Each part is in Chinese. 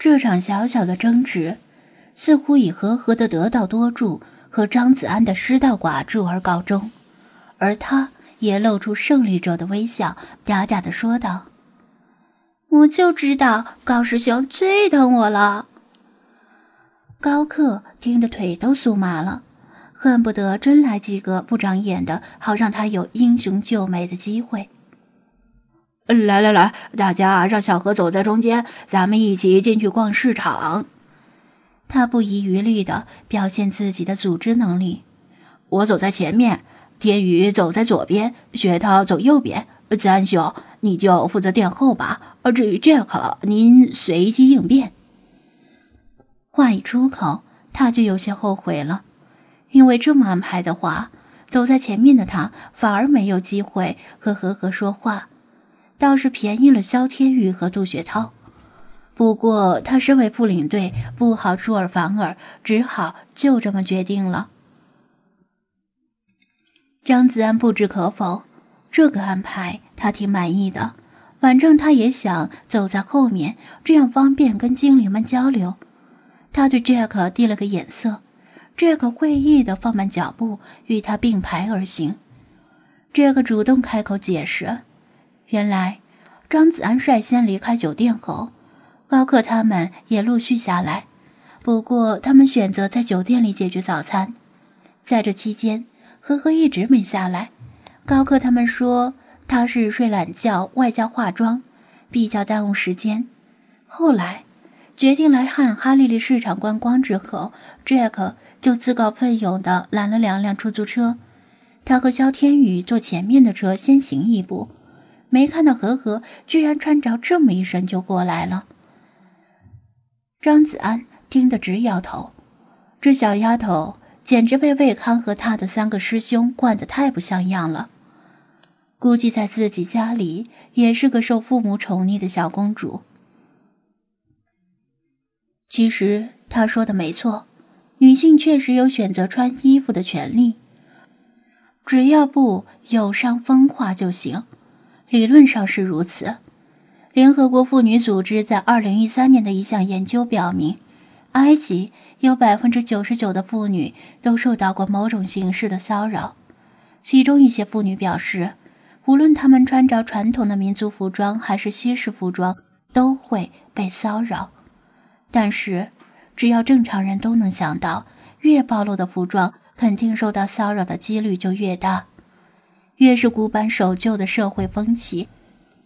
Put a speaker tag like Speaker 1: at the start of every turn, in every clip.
Speaker 1: 这场小小的争执，似乎以和和的得道多助和张子安的失道寡助而告终，而他也露出胜利者的微笑，嗲嗲的说道：“我就知道高师兄最疼我了。”高克听得腿都酥麻了，恨不得真来几个不长眼的，好让他有英雄救美的机会。
Speaker 2: 来来来，大家让小何走在中间，咱们一起进去逛市场。
Speaker 1: 他不遗余力的表现自己的组织能力。
Speaker 2: 我走在前面，天宇走在左边，雪涛走右边，子安兄你就负责殿后吧。至于杰克，您随机应变。
Speaker 1: 话一出口，他就有些后悔了，因为这么安排的话，走在前面的他反而没有机会和和和说话。倒是便宜了萧天宇和杜雪涛，不过他身为副领队，不好出尔反尔，只好就这么决定了。张子安不置可否，这个安排他挺满意的，反正他也想走在后面，这样方便跟精灵们交流。他对 Jack 递了个眼色，Jack 会意的放慢脚步，与他并排而行。Jack 主动开口解释。原来，张子安率先离开酒店后，高克他们也陆续下来。不过，他们选择在酒店里解决早餐。在这期间，呵呵一直没下来。高克他们说他是睡懒觉，外加化妆，比较耽误时间。后来，决定来汉哈利利市场观光之后，Jack 就自告奋勇地拦了两辆出租车。他和肖天宇坐前面的车，先行一步。没看到和和居然穿着这么一身就过来了。张子安听得直摇头，这小丫头简直被魏康和他的三个师兄惯得太不像样了。估计在自己家里也是个受父母宠溺的小公主。其实他说的没错，女性确实有选择穿衣服的权利，只要不有伤风化就行。理论上是如此。联合国妇女组织在二零一三年的一项研究表明，埃及有百分之九十九的妇女都受到过某种形式的骚扰。其中一些妇女表示，无论她们穿着传统的民族服装还是西式服装，都会被骚扰。但是，只要正常人都能想到，越暴露的服装，肯定受到骚扰的几率就越大。越是古板守旧的社会风气，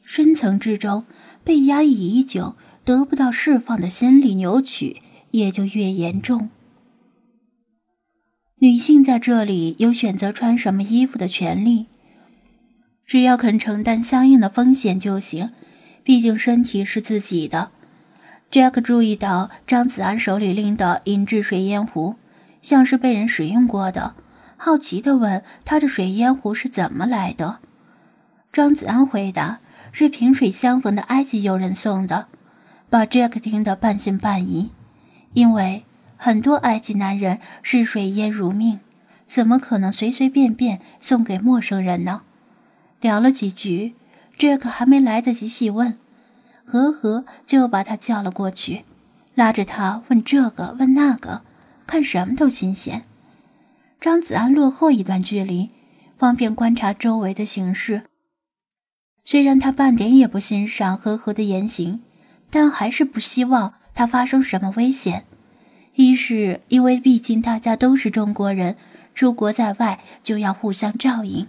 Speaker 1: 深层之中被压抑已久、得不到释放的心理扭曲也就越严重。女性在这里有选择穿什么衣服的权利，只要肯承担相应的风险就行。毕竟身体是自己的。Jack 注意到张子安手里拎的银质水烟壶，像是被人使用过的。好奇地问：“他的水烟壶是怎么来的？”张子安回答：“是萍水相逢的埃及友人送的。”把 Jack 听得半信半疑，因为很多埃及男人视水烟如命，怎么可能随随便便送给陌生人呢？聊了几句，Jack 还没来得及细问，和和就把他叫了过去，拉着他问这个问那个，看什么都新鲜。张子安落后一段距离，方便观察周围的形势。虽然他半点也不欣赏和和的言行，但还是不希望他发生什么危险。一是因为毕竟大家都是中国人，出国在外就要互相照应；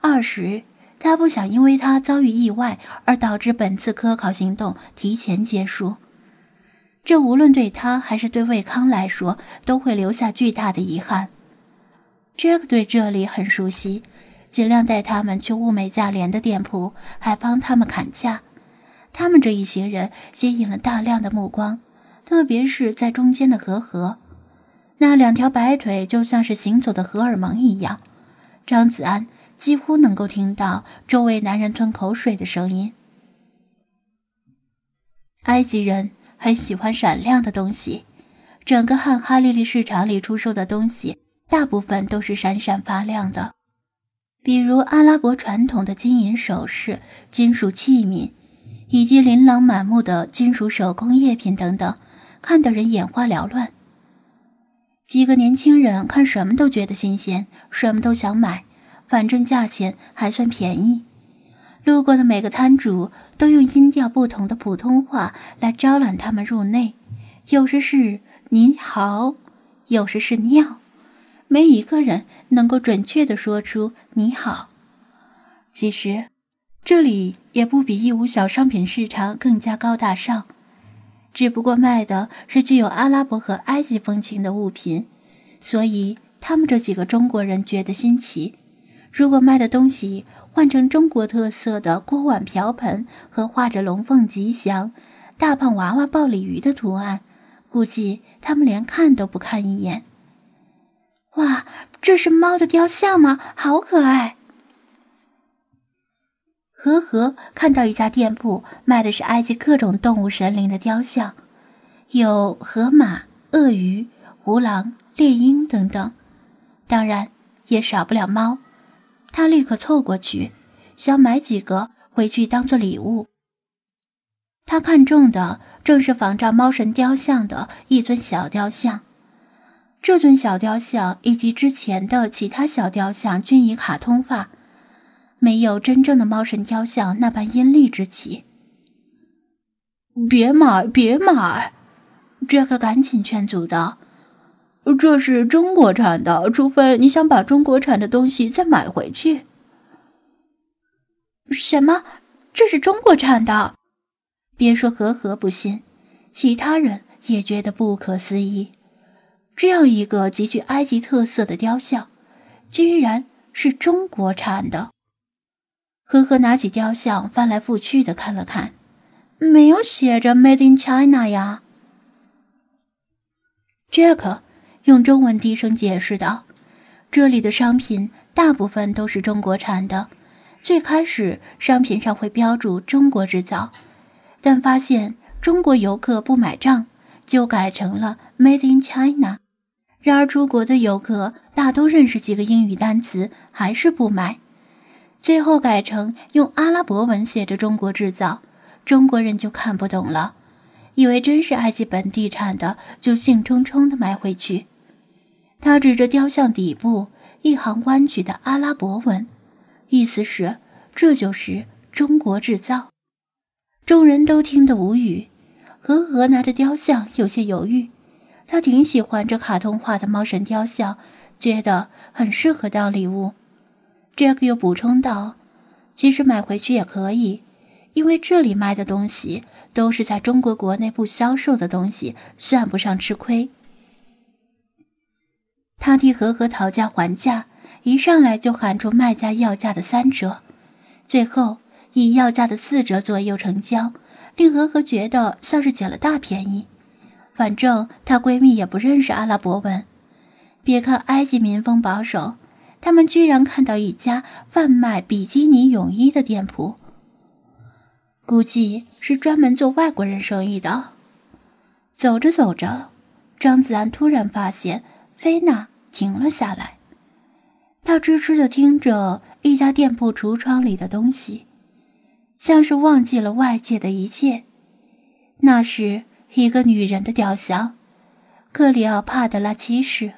Speaker 1: 二是他不想因为他遭遇意外而导致本次科考行动提前结束。这无论对他还是对魏康来说，都会留下巨大的遗憾。Jack 对这里很熟悉，尽量带他们去物美价廉的店铺，还帮他们砍价。他们这一行人吸引了大量的目光，特别是在中间的和和，那两条白腿就像是行走的荷尔蒙一样。张子安几乎能够听到周围男人吞口水的声音。埃及人很喜欢闪亮的东西，整个汉哈利利市场里出售的东西。大部分都是闪闪发亮的，比如阿拉伯传统的金银首饰、金属器皿，以及琳琅满目的金属手工业品等等，看得人眼花缭乱。几个年轻人看什么都觉得新鲜，什么都想买，反正价钱还算便宜。路过的每个摊主都用音调不同的普通话来招揽他们入内，有时是“你好”，有时是“尿”，没一个人能够准确的说出“你好”。其实，这里也不比义乌小商品市场更加高大上。只不过卖的是具有阿拉伯和埃及风情的物品，所以他们这几个中国人觉得新奇。如果卖的东西换成中国特色的锅碗瓢盆和画着龙凤吉祥、大胖娃娃抱鲤鱼的图案，估计他们连看都不看一眼。哇，这是猫的雕像吗？好可爱！和和看到一家店铺卖的是埃及各种动物神灵的雕像，有河马、鳄鱼、胡狼、猎鹰等等，当然也少不了猫。他立刻凑过去，想买几个回去当做礼物。他看中的正是仿照猫神雕像的一尊小雕像，这尊小雕像以及之前的其他小雕像均以卡通化。没有真正的猫神雕像那般阴厉之气。
Speaker 2: 别买，别买！
Speaker 1: 杰克赶紧劝阻道：“
Speaker 2: 这是中国产的，除非你想把中国产的东西再买回去。”
Speaker 1: 什么？这是中国产的？别说和和不信，其他人也觉得不可思议。这样一个极具埃及特色的雕像，居然是中国产的。呵呵，拿起雕像翻来覆去的看了看，没有写着 “Made in China” 呀。杰克用中文低声解释道：“这里的商品大部分都是中国产的。最开始商品上会标注‘中国制造’，但发现中国游客不买账，就改成了 ‘Made in China’。然而出国的游客大都认识几个英语单词，还是不买。”最后改成用阿拉伯文写着“中国制造”，中国人就看不懂了，以为真是埃及本地产的，就兴冲冲的买回去。他指着雕像底部一行弯曲的阿拉伯文，意思是这就是中国制造。众人都听得无语。和和拿着雕像有些犹豫，他挺喜欢这卡通画的猫神雕像，觉得很适合当礼物。Jack 又补充道：“其实买回去也可以，因为这里卖的东西都是在中国国内不销售的东西，算不上吃亏。”他替和和讨价还价，一上来就喊出卖家要价的三折，最后以要价的四折左右成交，令和和觉得像是捡了大便宜。反正她闺蜜也不认识阿拉伯文，别看埃及民风保守。他们居然看到一家贩卖比基尼泳衣的店铺，估计是专门做外国人生意的。走着走着，张子安突然发现菲娜停了下来，她痴痴的听着一家店铺橱窗里的东西，像是忘记了外界的一切。那是一个女人的雕像，克里奥帕德拉七世。